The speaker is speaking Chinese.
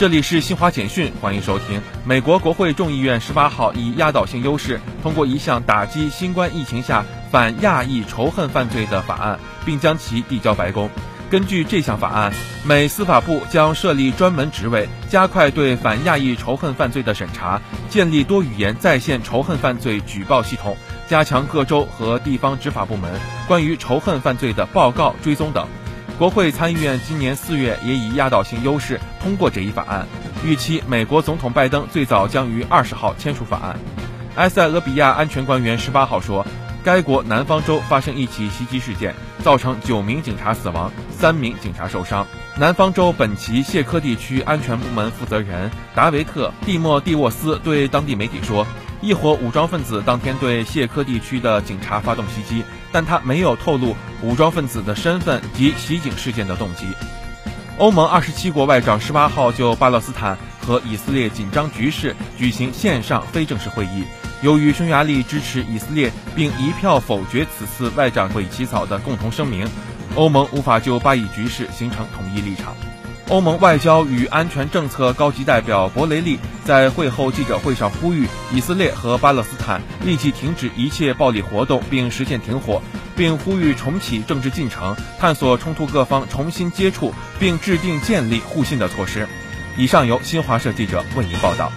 这里是新华简讯，欢迎收听。美国国会众议院十八号以压倒性优势通过一项打击新冠疫情下反亚裔仇恨犯罪的法案，并将其递交白宫。根据这项法案，美司法部将设立专门职位，加快对反亚裔仇恨犯罪的审查，建立多语言在线仇恨犯罪举报系统，加强各州和地方执法部门关于仇恨犯罪的报告追踪等。国会参议院今年四月也以压倒性优势通过这一法案，预期美国总统拜登最早将于二十号签署法案。埃塞俄比亚安全官员十八号说，该国南方州发生一起袭击事件，造成九名警察死亡，三名警察受伤。南方州本奇谢科地区安全部门负责人达维特·蒂莫蒂沃斯对当地媒体说。一伙武装分子当天对谢科地区的警察发动袭击，但他没有透露武装分子的身份及袭警事件的动机。欧盟二十七国外长十八号就巴勒斯坦和以色列紧张局势举行线上非正式会议。由于匈牙利支持以色列并一票否决此次外长会起草的共同声明，欧盟无法就巴以局势形成统一立场。欧盟外交与安全政策高级代表博雷利在会后记者会上呼吁以色列和巴勒斯坦立即停止一切暴力活动，并实现停火，并呼吁重启政治进程，探索冲突各方重新接触，并制定建立互信的措施。以上由新华社记者为您报道。